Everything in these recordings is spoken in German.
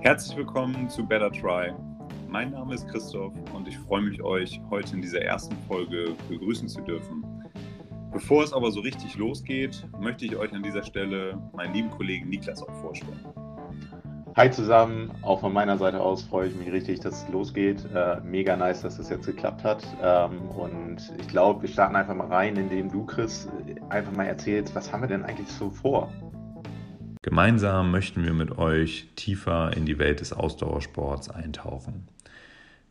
Herzlich willkommen zu Better Try. Mein Name ist Christoph und ich freue mich, euch heute in dieser ersten Folge begrüßen zu dürfen. Bevor es aber so richtig losgeht, möchte ich euch an dieser Stelle meinen lieben Kollegen Niklas auch vorstellen. Hi zusammen, auch von meiner Seite aus freue ich mich richtig, dass es losgeht. Äh, mega nice, dass das jetzt geklappt hat. Ähm, und ich glaube, wir starten einfach mal rein, indem du, Chris, einfach mal erzählst, was haben wir denn eigentlich so vor? Gemeinsam möchten wir mit euch tiefer in die Welt des Ausdauersports eintauchen.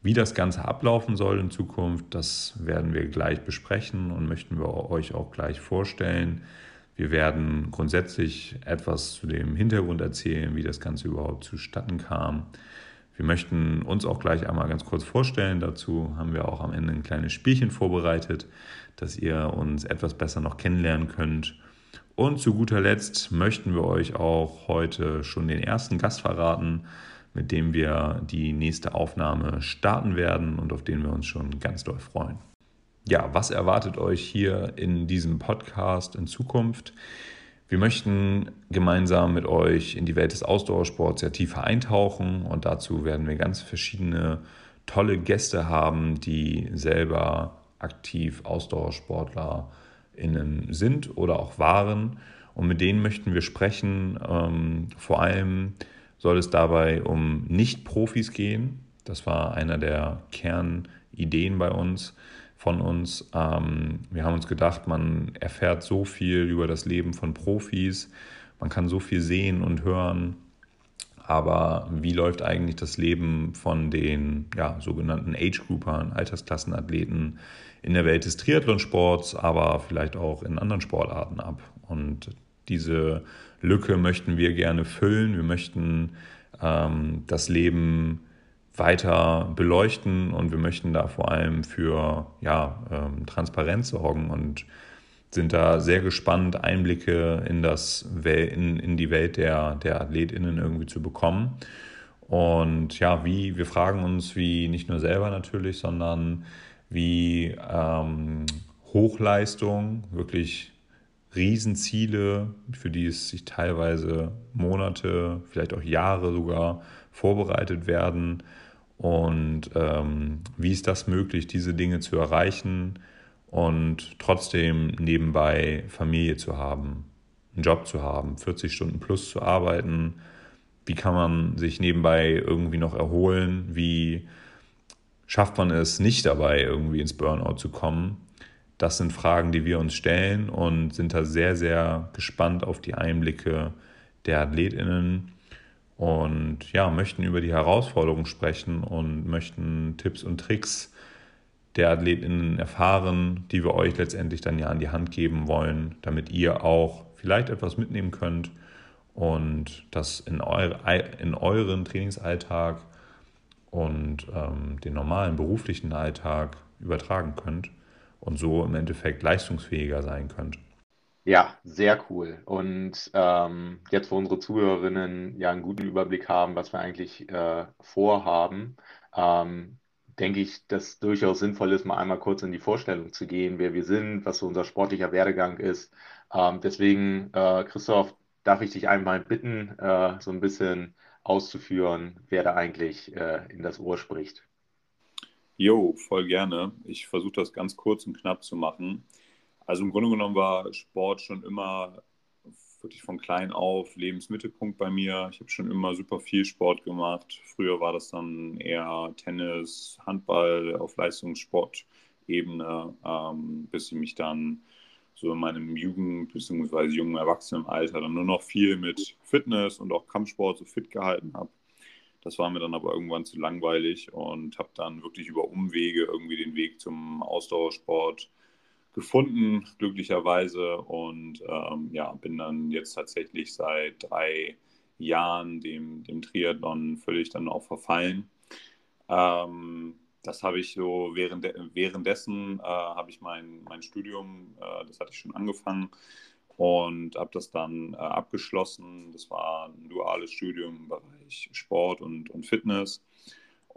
Wie das Ganze ablaufen soll in Zukunft, das werden wir gleich besprechen und möchten wir euch auch gleich vorstellen. Wir werden grundsätzlich etwas zu dem Hintergrund erzählen, wie das Ganze überhaupt zustatten kam. Wir möchten uns auch gleich einmal ganz kurz vorstellen. Dazu haben wir auch am Ende ein kleines Spielchen vorbereitet, dass ihr uns etwas besser noch kennenlernen könnt. Und zu guter Letzt möchten wir euch auch heute schon den ersten Gast verraten, mit dem wir die nächste Aufnahme starten werden und auf den wir uns schon ganz doll freuen ja, was erwartet euch hier in diesem Podcast in Zukunft? Wir möchten gemeinsam mit euch in die Welt des Ausdauersports ja tiefer eintauchen und dazu werden wir ganz verschiedene tolle Gäste haben, die selber aktiv AusdauersportlerInnen sind oder auch waren. Und mit denen möchten wir sprechen. Ähm, vor allem soll es dabei um Nicht-Profis gehen. Das war einer der Kernideen bei uns von uns. Ähm, wir haben uns gedacht, man erfährt so viel über das Leben von Profis, man kann so viel sehen und hören. Aber wie läuft eigentlich das Leben von den ja, sogenannten Age-Groupern, Altersklassenathleten in der Welt des Triathlonsports, aber vielleicht auch in anderen Sportarten ab? Und diese Lücke möchten wir gerne füllen. Wir möchten ähm, das Leben weiter beleuchten und wir möchten da vor allem für ja, ähm, Transparenz sorgen und sind da sehr gespannt, Einblicke in, das, in, in die Welt der, der AthletInnen irgendwie zu bekommen. Und ja, wie, wir fragen uns, wie nicht nur selber natürlich, sondern wie ähm, Hochleistung, wirklich Riesenziele, für die es sich teilweise Monate, vielleicht auch Jahre sogar vorbereitet werden, und ähm, wie ist das möglich, diese Dinge zu erreichen und trotzdem nebenbei Familie zu haben, einen Job zu haben, 40 Stunden plus zu arbeiten? Wie kann man sich nebenbei irgendwie noch erholen? Wie schafft man es nicht dabei, irgendwie ins Burnout zu kommen? Das sind Fragen, die wir uns stellen und sind da sehr, sehr gespannt auf die Einblicke der AthletInnen und ja, möchten über die Herausforderungen sprechen und möchten Tipps und Tricks der AthletInnen erfahren, die wir euch letztendlich dann ja an die Hand geben wollen, damit ihr auch vielleicht etwas mitnehmen könnt und das in, eure, in euren Trainingsalltag und ähm, den normalen beruflichen Alltag übertragen könnt und so im Endeffekt leistungsfähiger sein könnt. Ja, sehr cool. Und ähm, jetzt, wo unsere Zuhörerinnen ja einen guten Überblick haben, was wir eigentlich äh, vorhaben, ähm, denke ich, dass durchaus sinnvoll ist, mal einmal kurz in die Vorstellung zu gehen, wer wir sind, was so unser sportlicher Werdegang ist. Ähm, deswegen, äh, Christoph, darf ich dich einmal bitten, äh, so ein bisschen auszuführen, wer da eigentlich äh, in das Ohr spricht. Jo, voll gerne. Ich versuche das ganz kurz und knapp zu machen. Also im Grunde genommen war Sport schon immer wirklich von klein auf Lebensmittelpunkt bei mir. Ich habe schon immer super viel Sport gemacht. Früher war das dann eher Tennis, Handball auf Leistungssportebene, ähm, bis ich mich dann so in meinem Jugend- bzw. jungen Erwachsenenalter dann nur noch viel mit Fitness und auch Kampfsport so fit gehalten habe. Das war mir dann aber irgendwann zu langweilig und habe dann wirklich über Umwege irgendwie den Weg zum Ausdauersport gefunden, glücklicherweise. Und ähm, ja, bin dann jetzt tatsächlich seit drei Jahren dem, dem Triathlon völlig dann auch verfallen. Ähm, das habe ich so während, währenddessen äh, habe ich mein, mein Studium, äh, das hatte ich schon angefangen und habe das dann äh, abgeschlossen. Das war ein duales Studium im Bereich Sport und, und Fitness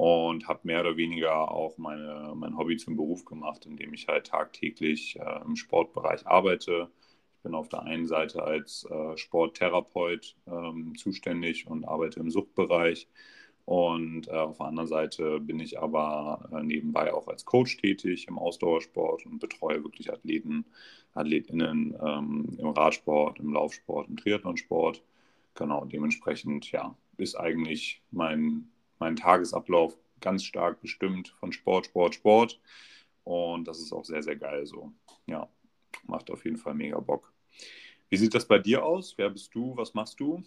und habe mehr oder weniger auch meine, mein Hobby zum Beruf gemacht, indem ich halt tagtäglich äh, im Sportbereich arbeite. Ich bin auf der einen Seite als äh, Sporttherapeut ähm, zuständig und arbeite im Suchtbereich. Und äh, auf der anderen Seite bin ich aber äh, nebenbei auch als Coach tätig im Ausdauersport und betreue wirklich Athleten, AthletInnen ähm, im Radsport, im Laufsport, im Triathlonsport. Genau, dementsprechend, ja, ist eigentlich mein, mein Tagesablauf ganz stark bestimmt von Sport, Sport, Sport. Und das ist auch sehr, sehr geil so. Ja, macht auf jeden Fall mega Bock. Wie sieht das bei dir aus? Wer bist du? Was machst du?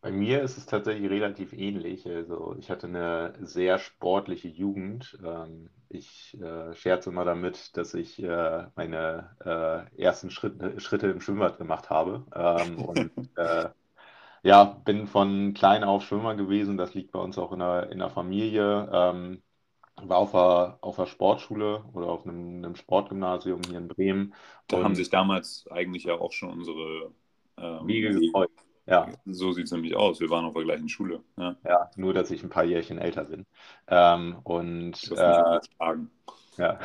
Bei mir ist es tatsächlich relativ ähnlich. Also ich hatte eine sehr sportliche Jugend. Ähm, ich äh, scherze immer damit, dass ich äh, meine äh, ersten Schritte, Schritte im Schwimmbad gemacht habe. Ähm, und ja, bin von klein auf Schwimmer gewesen. Das liegt bei uns auch in der, in der Familie. Ähm, war auf der, auf der Sportschule oder auf einem, einem Sportgymnasium hier in Bremen. Da haben sich damals eigentlich ja auch schon unsere ähm, Wiege gefreut. Ja. So sieht es nämlich aus. Wir waren auf der gleichen Schule. Ja, ja nur dass ich ein paar Jährchen älter bin. Ähm, und äh, ja.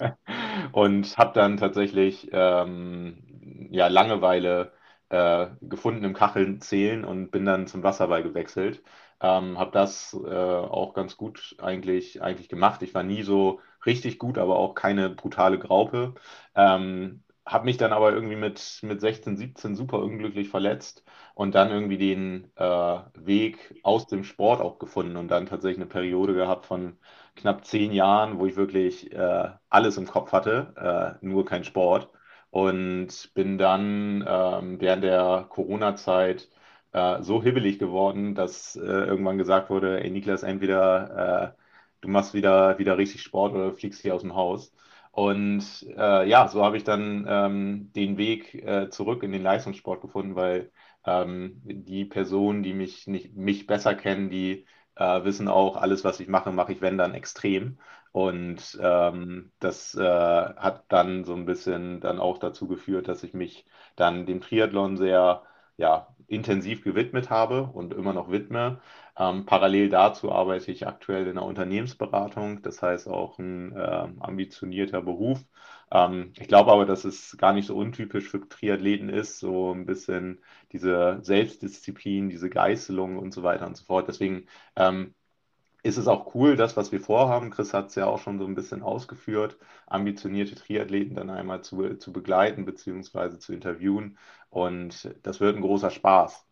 und habe dann tatsächlich ähm, ja, Langeweile äh, gefunden im Kacheln zählen und bin dann zum Wasserball gewechselt. Ähm, habe das äh, auch ganz gut eigentlich, eigentlich gemacht. Ich war nie so richtig gut, aber auch keine brutale Graupe. Ähm, habe mich dann aber irgendwie mit, mit 16, 17 super unglücklich verletzt und dann irgendwie den äh, Weg aus dem Sport auch gefunden und dann tatsächlich eine Periode gehabt von knapp zehn Jahren, wo ich wirklich äh, alles im Kopf hatte, äh, nur kein Sport. Und bin dann ähm, während der Corona-Zeit äh, so hibbelig geworden, dass äh, irgendwann gesagt wurde, ey Niklas, entweder äh, du machst wieder, wieder richtig Sport oder fliegst hier aus dem Haus. Und äh, ja, so habe ich dann ähm, den Weg äh, zurück in den Leistungssport gefunden, weil ähm, die Personen, die mich nicht mich besser kennen, die äh, wissen auch, alles, was ich mache, mache ich, wenn dann extrem. Und ähm, das äh, hat dann so ein bisschen dann auch dazu geführt, dass ich mich dann dem Triathlon sehr ja, intensiv gewidmet habe und immer noch widme. Ähm, parallel dazu arbeite ich aktuell in der Unternehmensberatung, das heißt auch ein äh, ambitionierter Beruf. Ähm, ich glaube aber, dass es gar nicht so untypisch für Triathleten ist, so ein bisschen diese Selbstdisziplin, diese Geißelung und so weiter und so fort. Deswegen ähm, ist es auch cool, das, was wir vorhaben. Chris hat es ja auch schon so ein bisschen ausgeführt, ambitionierte Triathleten dann einmal zu, zu begleiten bzw. zu interviewen. Und das wird ein großer Spaß.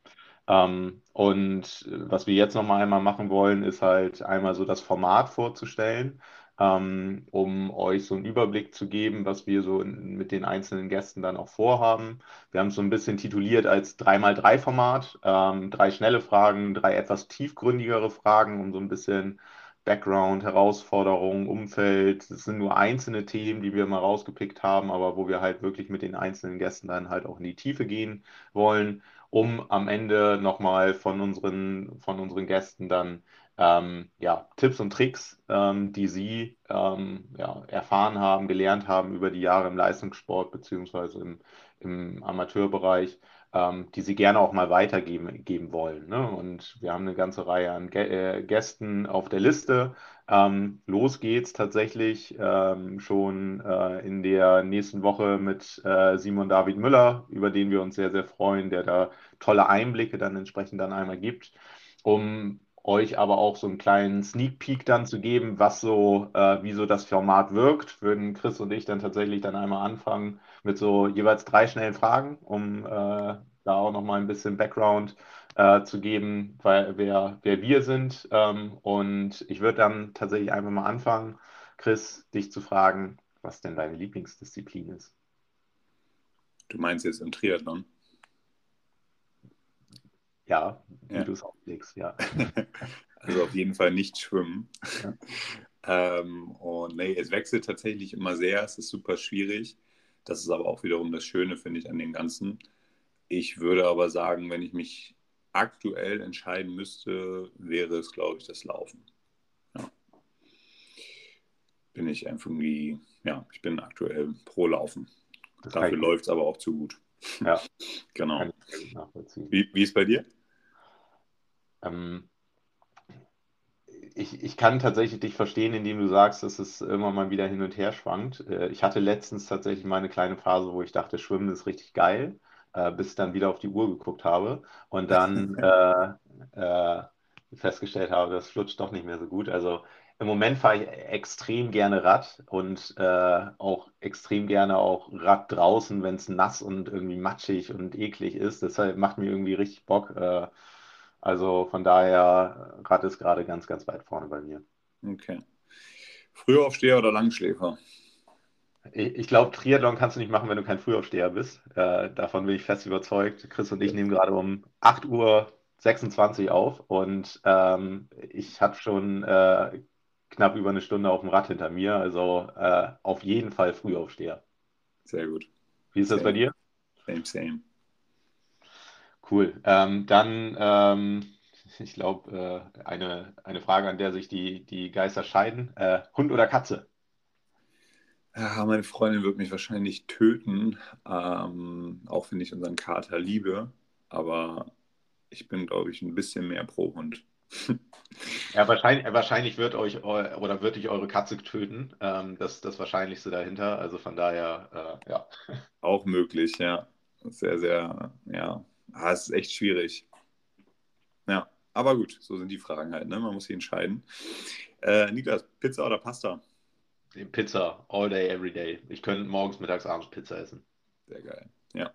Ähm, und was wir jetzt nochmal einmal machen wollen, ist halt einmal so das Format vorzustellen, ähm, um euch so einen Überblick zu geben, was wir so in, mit den einzelnen Gästen dann auch vorhaben. Wir haben es so ein bisschen tituliert als 3x3-Format, ähm, drei schnelle Fragen, drei etwas tiefgründigere Fragen, um so ein bisschen Background, Herausforderungen, Umfeld. Das sind nur einzelne Themen, die wir mal rausgepickt haben, aber wo wir halt wirklich mit den einzelnen Gästen dann halt auch in die Tiefe gehen wollen, um am Ende nochmal von unseren, von unseren Gästen dann ähm, ja, Tipps und Tricks, ähm, die Sie ähm, ja, erfahren haben, gelernt haben über die Jahre im Leistungssport beziehungsweise im, im Amateurbereich, ähm, die Sie gerne auch mal weitergeben geben wollen. Ne? Und wir haben eine ganze Reihe an Gä äh, Gästen auf der Liste. Ähm, los geht's tatsächlich ähm, schon äh, in der nächsten Woche mit äh, Simon David Müller, über den wir uns sehr, sehr freuen, der da tolle Einblicke dann entsprechend dann einmal gibt, um euch aber auch so einen kleinen Sneak Peek dann zu geben, was so, äh, wie so das Format wirkt, würden Chris und ich dann tatsächlich dann einmal anfangen mit so jeweils drei schnellen Fragen, um äh, da auch nochmal ein bisschen Background äh, zu geben, weil, wer, wer wir sind. Ähm, und ich würde dann tatsächlich einfach mal anfangen, Chris, dich zu fragen, was denn deine Lieblingsdisziplin ist. Du meinst jetzt im Triathlon? Ja, wie ja. du es auflegst, ja. also auf jeden Fall nicht schwimmen. Ja. ähm, und nee, es wechselt tatsächlich immer sehr, es ist super schwierig. Das ist aber auch wiederum das Schöne, finde ich, an dem Ganzen. Ich würde aber sagen, wenn ich mich aktuell entscheiden müsste, wäre es, glaube ich, das Laufen. Ja. Bin ich einfach irgendwie, ja, ich bin aktuell pro Laufen. Das Dafür läuft es aber auch zu gut. Ja. genau. Wie, wie ist bei dir? Ähm, ich, ich kann tatsächlich dich verstehen, indem du sagst, dass es immer mal wieder hin und her schwankt. Äh, ich hatte letztens tatsächlich mal eine kleine Phase, wo ich dachte, Schwimmen ist richtig geil, äh, bis ich dann wieder auf die Uhr geguckt habe und dann äh, äh, festgestellt habe, das flutscht doch nicht mehr so gut. Also im Moment fahre ich extrem gerne Rad und äh, auch extrem gerne auch Rad draußen, wenn es nass und irgendwie matschig und eklig ist. Deshalb macht mir irgendwie richtig Bock. Äh, also von daher, Rad ist gerade ganz, ganz weit vorne bei mir. Okay. Frühaufsteher oder Langschläfer? Ich, ich glaube, Triathlon kannst du nicht machen, wenn du kein Frühaufsteher bist. Äh, davon bin ich fest überzeugt. Chris und ich nehmen gerade um 8.26 Uhr auf und ähm, ich habe schon äh, knapp über eine Stunde auf dem Rad hinter mir. Also äh, auf jeden Fall Frühaufsteher. Sehr gut. Wie ist same. das bei dir? Same, same. Cool. Ähm, dann, ähm, ich glaube, äh, eine, eine Frage, an der sich die, die Geister scheiden. Äh, Hund oder Katze? Ja, meine Freundin wird mich wahrscheinlich töten, ähm, auch wenn ich unseren Kater liebe. Aber ich bin, glaube ich, ein bisschen mehr pro Hund. Ja, wahrscheinlich, wahrscheinlich wird euch oder wird dich eure Katze töten. Ähm, das das Wahrscheinlichste dahinter. Also von daher, äh, ja. Auch möglich, ja. Sehr, sehr, ja. Ah, es ist echt schwierig. Ja, aber gut, so sind die Fragen halt, ne? Man muss sich entscheiden. Äh, Niklas, Pizza oder Pasta? Pizza, all day, every day. Ich könnte morgens, mittags, abends Pizza essen. Sehr geil, ja.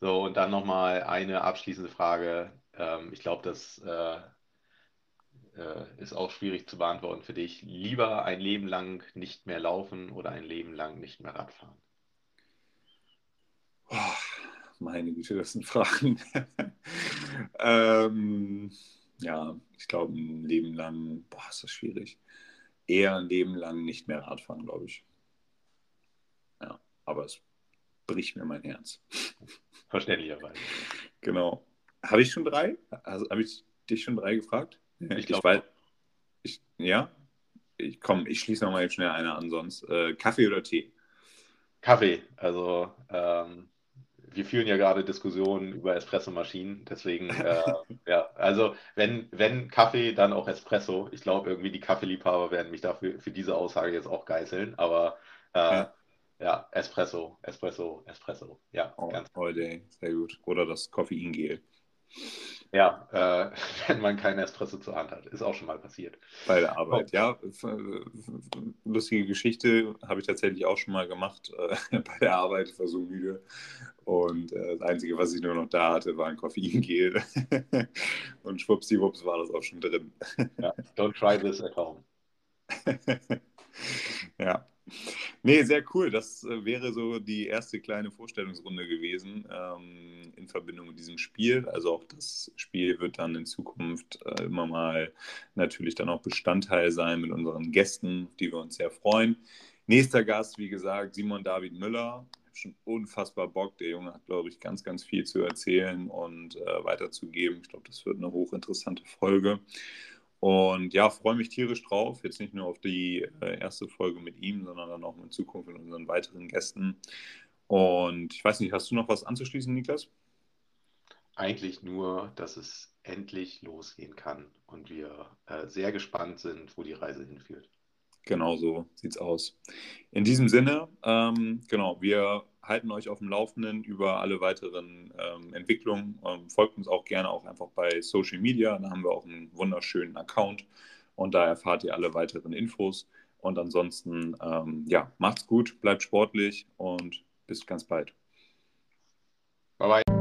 So, und dann nochmal eine abschließende Frage. Ähm, ich glaube, das äh, äh, ist auch schwierig zu beantworten für dich. Lieber ein Leben lang nicht mehr laufen oder ein Leben lang nicht mehr Radfahren? Meine Güte, das sind Fragen. ähm, ja, ich glaube, ein Leben lang, boah, ist das schwierig. Eher ein Leben lang nicht mehr Radfahren, glaube ich. Ja, aber es bricht mir mein Herz. Verständlicherweise. Genau. Habe ich schon drei? Also, Habe ich dich schon drei gefragt? Ich glaube. Ich, ja? Ich, komm, ich schließe nochmal jetzt schnell eine an, sonst. Äh, Kaffee oder Tee? Kaffee. Also, ähm, wir führen ja gerade Diskussionen über Espressomaschinen. Deswegen, äh, ja, also, wenn, wenn Kaffee, dann auch Espresso. Ich glaube, irgendwie die Kaffeeliebhaber werden mich dafür für diese Aussage jetzt auch geißeln. Aber äh, Ja. ja, Espresso, Espresso, Espresso. Ja, Oh, ganz. day, sehr gut. Oder das Koffeingel Ja, äh, wenn man keinen Espresso zur Hand hat. Ist auch schon mal passiert. bei der Arbeit. Ja, f- f- lustige Geschichte habe ich tatsächlich auch schon mal gemacht äh, bei der Arbeit. Ich war so müde. Und äh, das Einzige, was ich nur noch da hatte, war ein Koffeingel. Und schwuppsiwupps war das auch schon drin. Ja, don't try this at home. ja. Nee, sehr cool. Das äh, wäre so die erste kleine Vorstellungsrunde gewesen ähm, in Verbindung mit diesem Spiel. Also auch das Spiel wird dann in Zukunft äh, immer mal natürlich dann auch Bestandteil sein mit unseren Gästen, die wir uns sehr freuen. Nächster Gast, wie gesagt, Simon David Müller. Schon unfassbar Bock. Der Junge hat, glaube ich, ganz, ganz viel zu erzählen und äh, weiterzugeben. Ich glaube, das wird eine hochinteressante Folge. Und ja, freue mich tierisch drauf. Jetzt nicht nur auf die äh, erste Folge mit ihm, sondern dann auch in Zukunft mit unseren weiteren Gästen. Und ich weiß nicht, hast du noch was anzuschließen, Niklas? Eigentlich nur, dass es endlich losgehen kann und wir äh, sehr gespannt sind, wo die Reise hinführt. Genau so sieht's aus. In diesem Sinne, ähm, genau, wir halten euch auf dem Laufenden über alle weiteren ähm, Entwicklungen. Ähm, folgt uns auch gerne auch einfach bei Social Media. Da haben wir auch einen wunderschönen Account und da erfahrt ihr alle weiteren Infos. Und ansonsten, ähm, ja, macht's gut, bleibt sportlich und bis ganz bald. Bye bye.